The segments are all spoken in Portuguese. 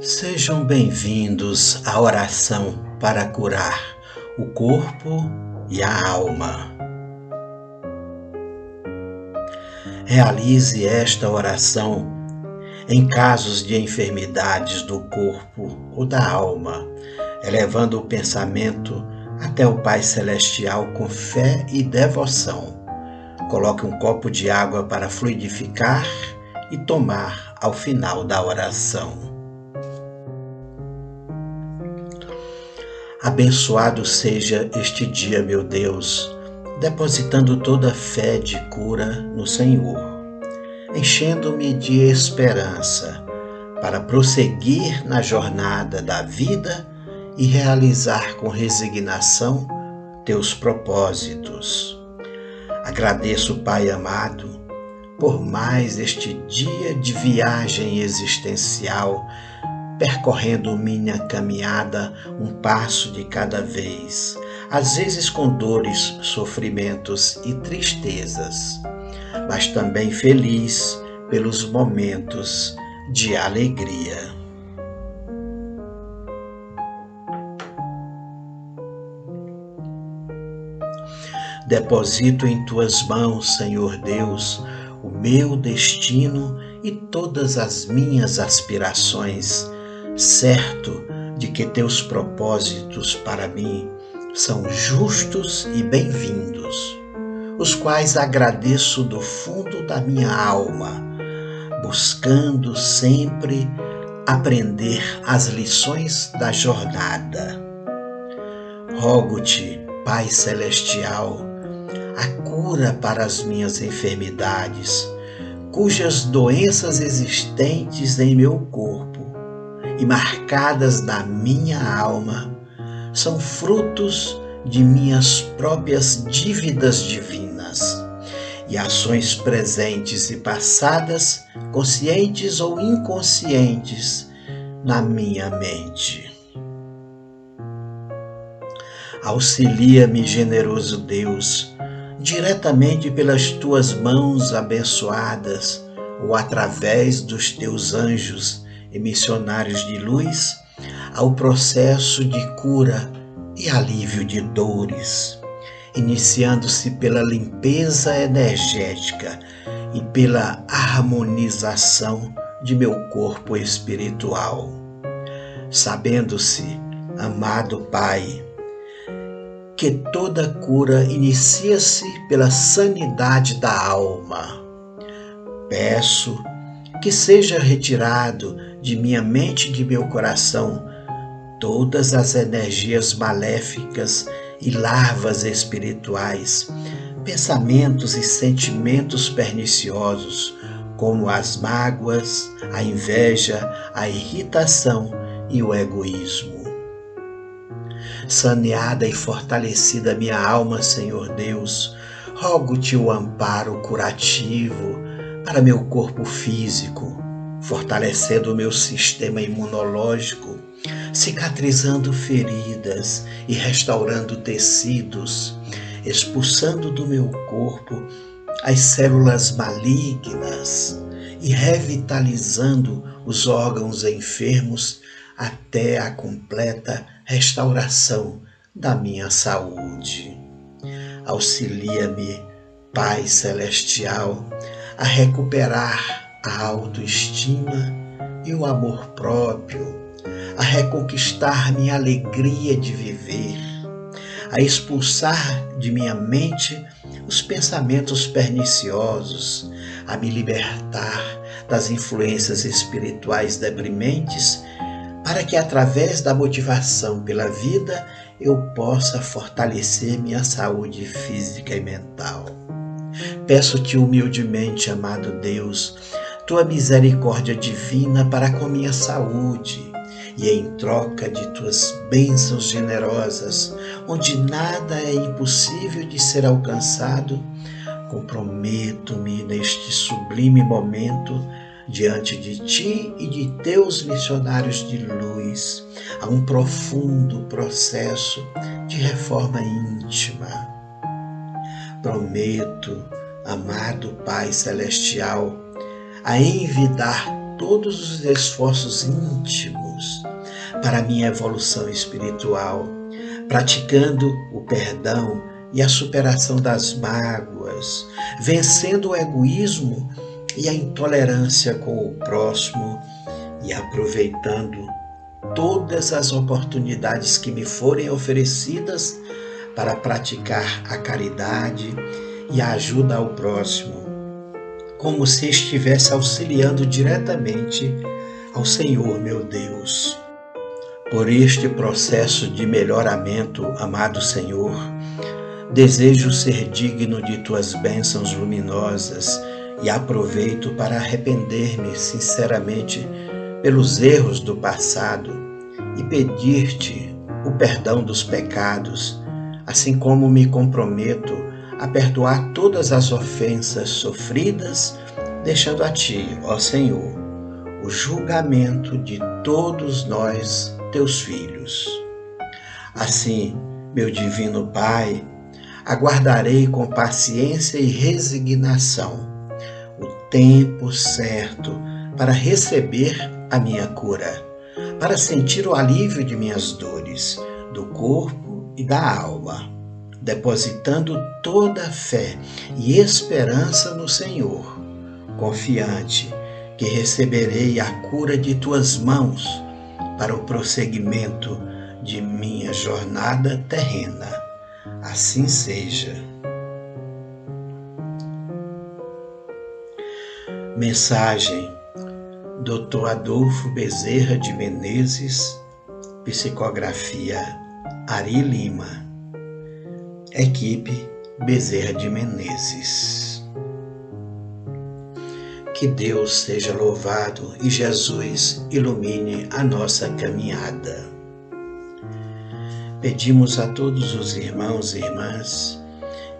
Sejam bem-vindos à oração para curar o corpo e a alma. Realize esta oração em casos de enfermidades do corpo ou da alma, elevando o pensamento até o Pai Celestial com fé e devoção. Coloque um copo de água para fluidificar e tomar ao final da oração. Abençoado seja este dia, meu Deus, depositando toda a fé de cura no Senhor, enchendo-me de esperança para prosseguir na jornada da vida e realizar com resignação teus propósitos. Agradeço, Pai amado, por mais este dia de viagem existencial percorrendo minha caminhada um passo de cada vez, às vezes com dores, sofrimentos e tristezas, mas também feliz pelos momentos de alegria. Deposito em tuas mãos, Senhor Deus, o meu destino e todas as minhas aspirações certo de que teus propósitos para mim são justos e bem-vindos, os quais agradeço do fundo da minha alma, buscando sempre aprender as lições da jornada. Rogo-te, Pai Celestial, a cura para as minhas enfermidades, cujas doenças existentes em meu corpo e marcadas na minha alma são frutos de minhas próprias dívidas divinas e ações presentes e passadas, conscientes ou inconscientes, na minha mente. Auxilia-me, generoso Deus, diretamente pelas tuas mãos abençoadas ou através dos teus anjos e missionários de luz ao processo de cura e alívio de dores, iniciando-se pela limpeza energética e pela harmonização de meu corpo espiritual. Sabendo-se, amado Pai, que toda cura inicia-se pela sanidade da alma. Peço que seja retirado de minha mente e de meu coração todas as energias maléficas e larvas espirituais, pensamentos e sentimentos perniciosos, como as mágoas, a inveja, a irritação e o egoísmo. Saneada e fortalecida minha alma, Senhor Deus, rogo-te o amparo curativo para meu corpo físico, fortalecendo o meu sistema imunológico, cicatrizando feridas e restaurando tecidos, expulsando do meu corpo as células malignas e revitalizando os órgãos enfermos até a completa restauração da minha saúde. Auxilia-me, Pai Celestial, a recuperar a autoestima e o amor próprio, a reconquistar minha alegria de viver, a expulsar de minha mente os pensamentos perniciosos, a me libertar das influências espirituais deprimentes, para que através da motivação pela vida eu possa fortalecer minha saúde física e mental. Peço-te humildemente, amado Deus, tua misericórdia divina para com minha saúde, e em troca de tuas bênçãos generosas, onde nada é impossível de ser alcançado, comprometo-me neste sublime momento diante de ti e de teus missionários de luz a um profundo processo de reforma íntima. Prometo, amado Pai Celestial, a envidar todos os esforços íntimos para minha evolução espiritual, praticando o perdão e a superação das mágoas, vencendo o egoísmo e a intolerância com o próximo e aproveitando todas as oportunidades que me forem oferecidas para praticar a caridade e a ajuda ao próximo, como se estivesse auxiliando diretamente ao Senhor meu Deus. Por este processo de melhoramento, amado Senhor, desejo ser digno de tuas bênçãos luminosas e aproveito para arrepender-me sinceramente pelos erros do passado e pedir-te o perdão dos pecados, assim como me comprometo a perdoar todas as ofensas sofridas, deixando a ti, ó Senhor, o julgamento de todos nós, teus filhos. Assim, meu divino Pai, aguardarei com paciência e resignação o tempo certo para receber a minha cura, para sentir o alívio de minhas dores, do corpo e da alma, depositando toda a fé e esperança no Senhor, confiante que receberei a cura de tuas mãos para o prosseguimento de minha jornada terrena. Assim seja. Mensagem Dr. Adolfo Bezerra de Menezes, psicografia Ari Lima, equipe Bezerra de Menezes. Que Deus seja louvado e Jesus ilumine a nossa caminhada. Pedimos a todos os irmãos e irmãs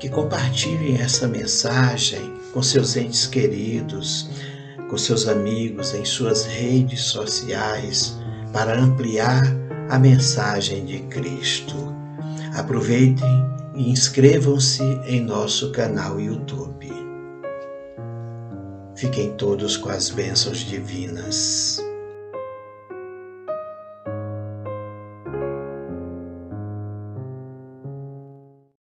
que compartilhem essa mensagem com seus entes queridos, com seus amigos, em suas redes sociais, para ampliar a mensagem de Cristo. Aproveitem e inscrevam-se em nosso canal YouTube. Fiquem todos com as bênçãos divinas.